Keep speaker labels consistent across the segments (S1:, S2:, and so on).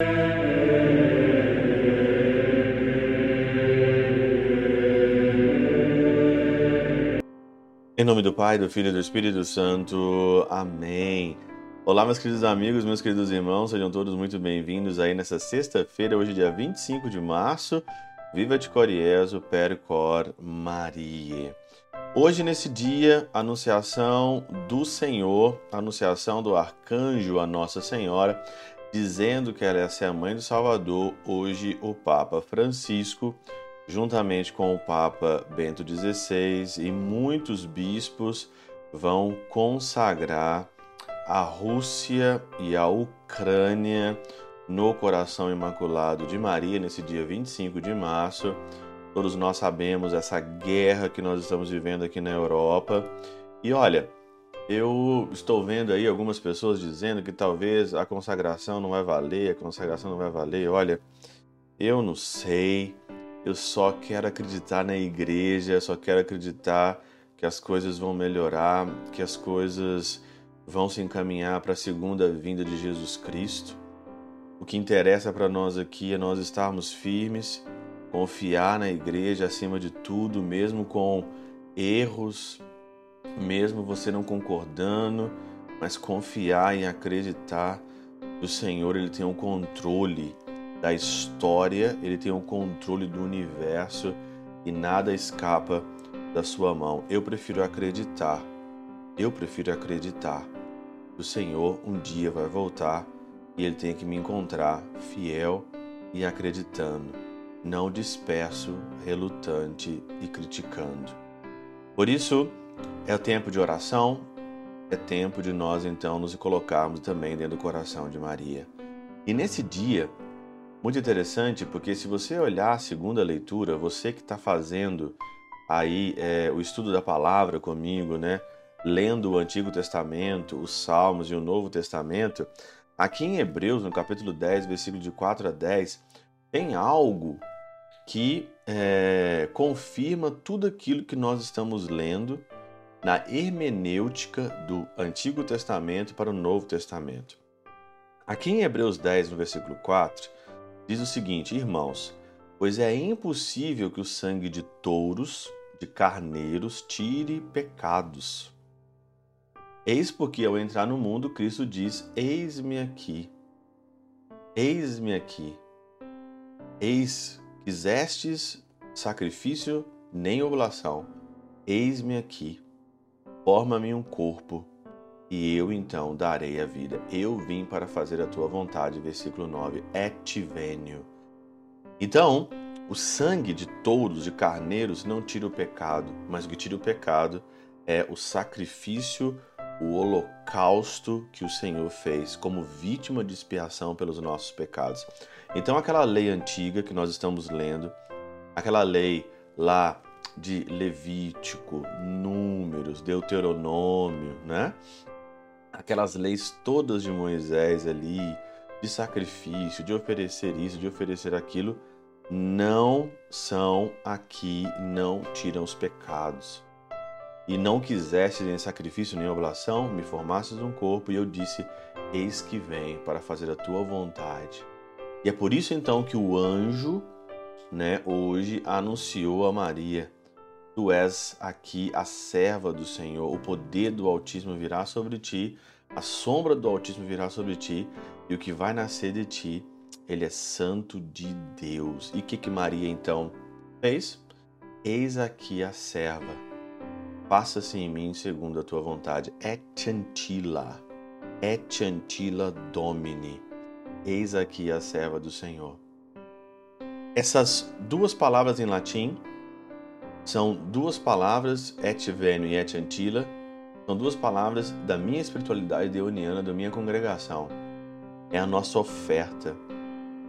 S1: Em nome do Pai, do Filho e do Espírito Santo. Amém. Olá, meus queridos amigos, meus queridos irmãos, sejam todos muito bem-vindos aí nessa sexta-feira, hoje dia 25 de março. Viva de Coriezo, Percor Maria. Hoje, nesse dia, anunciação do Senhor, anunciação do arcanjo a Nossa Senhora, dizendo que ela é a mãe do Salvador. Hoje, o Papa Francisco juntamente com o Papa Bento XVI e muitos bispos, vão consagrar a Rússia e a Ucrânia no coração imaculado de Maria nesse dia 25 de março. Todos nós sabemos essa guerra que nós estamos vivendo aqui na Europa. E olha, eu estou vendo aí algumas pessoas dizendo que talvez a consagração não vai valer, a consagração não vai valer. Olha, eu não sei. Eu só quero acreditar na igreja, só quero acreditar que as coisas vão melhorar, que as coisas vão se encaminhar para a segunda vinda de Jesus Cristo. O que interessa para nós aqui é nós estarmos firmes, confiar na igreja acima de tudo, mesmo com erros, mesmo você não concordando, mas confiar e acreditar que o Senhor ele tem o um controle da história, ele tem o controle do universo e nada escapa da sua mão. Eu prefiro acreditar, eu prefiro acreditar que o Senhor um dia vai voltar e ele tem que me encontrar fiel e acreditando, não disperso, relutante e criticando. Por isso, é tempo de oração, é tempo de nós então nos colocarmos também dentro do coração de Maria. E nesse dia, muito interessante, porque se você olhar a segunda leitura, você que está fazendo aí é, o estudo da palavra comigo, né? Lendo o Antigo Testamento, os Salmos e o Novo Testamento, aqui em Hebreus, no capítulo 10, versículo de 4 a 10, tem algo que é, confirma tudo aquilo que nós estamos lendo na hermenêutica do Antigo Testamento para o Novo Testamento. Aqui em Hebreus 10, no versículo 4, diz o seguinte: Irmãos, pois é impossível que o sangue de touros, de carneiros, tire pecados. Eis porque ao entrar no mundo, Cristo diz: Eis-me aqui. Eis-me aqui. Eis, quisestes sacrifício nem oblação. Eis-me aqui. Forma-me um corpo e eu então darei a vida. Eu vim para fazer a tua vontade. Versículo 9. Et venio. Então, o sangue de touros, de carneiros, não tira o pecado, mas o que tira o pecado é o sacrifício, o holocausto que o Senhor fez como vítima de expiação pelos nossos pecados. Então, aquela lei antiga que nós estamos lendo, aquela lei lá de Levítico, Números, Deuteronômio, né? aquelas leis todas de Moisés ali, de sacrifício, de oferecer isso, de oferecer aquilo, não são aqui, não tiram os pecados. E não quisestes nem sacrifício nem oblação, me formasses um corpo, e eu disse: Eis que vem para fazer a tua vontade. E é por isso então que o anjo, né, hoje anunciou a Maria: Tu és aqui a serva do Senhor, o poder do Altíssimo virá sobre ti, a sombra do Altíssimo virá sobre ti, e o que vai nascer de ti, ele é santo de Deus. E o que, que Maria então fez? Eis aqui a serva, faça-se em mim segundo a tua vontade. Et chantila, et chantila domini. Eis aqui a serva do Senhor. Essas duas palavras em latim são duas palavras, et venio e et antila, são duas palavras da minha espiritualidade deoniana, da minha congregação. É a nossa oferta.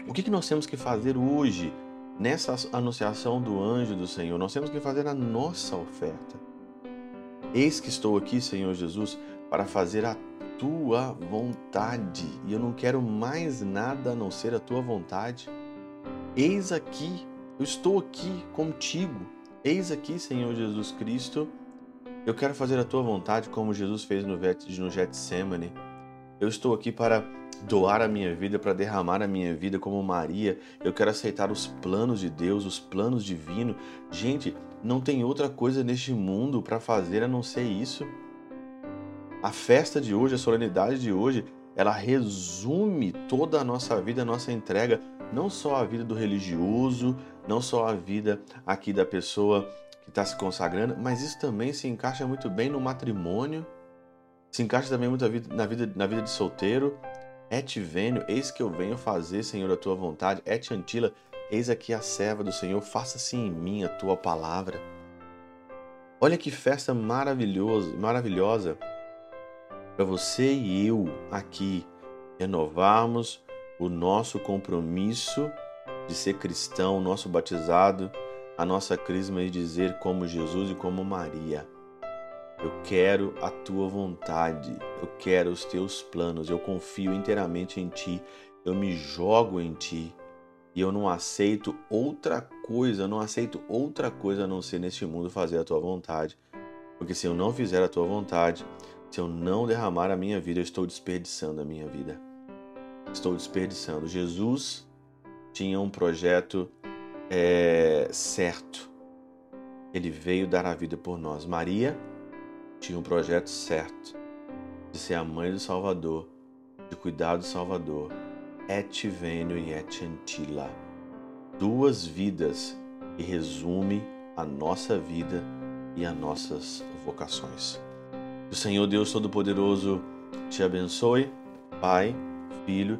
S1: O que, que nós temos que fazer hoje, nessa anunciação do anjo do Senhor? Nós temos que fazer a nossa oferta. Eis que estou aqui, Senhor Jesus, para fazer a tua vontade. E eu não quero mais nada a não ser a tua vontade. Eis aqui, eu estou aqui contigo Eis aqui, Senhor Jesus Cristo, eu quero fazer a tua vontade como Jesus fez no Getsemane. Eu estou aqui para doar a minha vida, para derramar a minha vida como Maria. Eu quero aceitar os planos de Deus, os planos divinos. Gente, não tem outra coisa neste mundo para fazer a não ser isso. A festa de hoje, a solenidade de hoje, ela resume toda a nossa vida, a nossa entrega, não só a vida do religioso, não só a vida aqui da pessoa que está se consagrando, mas isso também se encaixa muito bem no matrimônio, se encaixa também muito na vida, na vida de solteiro. Et venho, eis que eu venho fazer, Senhor, a tua vontade. Et antila, eis aqui a serva do Senhor, faça-se em mim a tua palavra. Olha que festa maravilhosa, maravilhosa para você e eu aqui renovarmos o nosso compromisso de ser cristão, nosso batizado, a nossa crisma e dizer como Jesus e como Maria. Eu quero a tua vontade, eu quero os teus planos, eu confio inteiramente em ti, eu me jogo em ti e eu não aceito outra coisa, não aceito outra coisa a não ser neste mundo fazer a tua vontade. Porque se eu não fizer a tua vontade, se eu não derramar a minha vida, eu estou desperdiçando a minha vida. Estou desperdiçando. Jesus tinha um projeto é, certo. Ele veio dar a vida por nós. Maria tinha um projeto certo de ser a mãe do Salvador, de cuidar do Salvador. Et venio e et antila. Duas vidas que resume a nossa vida e as nossas vocações. O Senhor Deus Todo-Poderoso te abençoe, Pai, Filho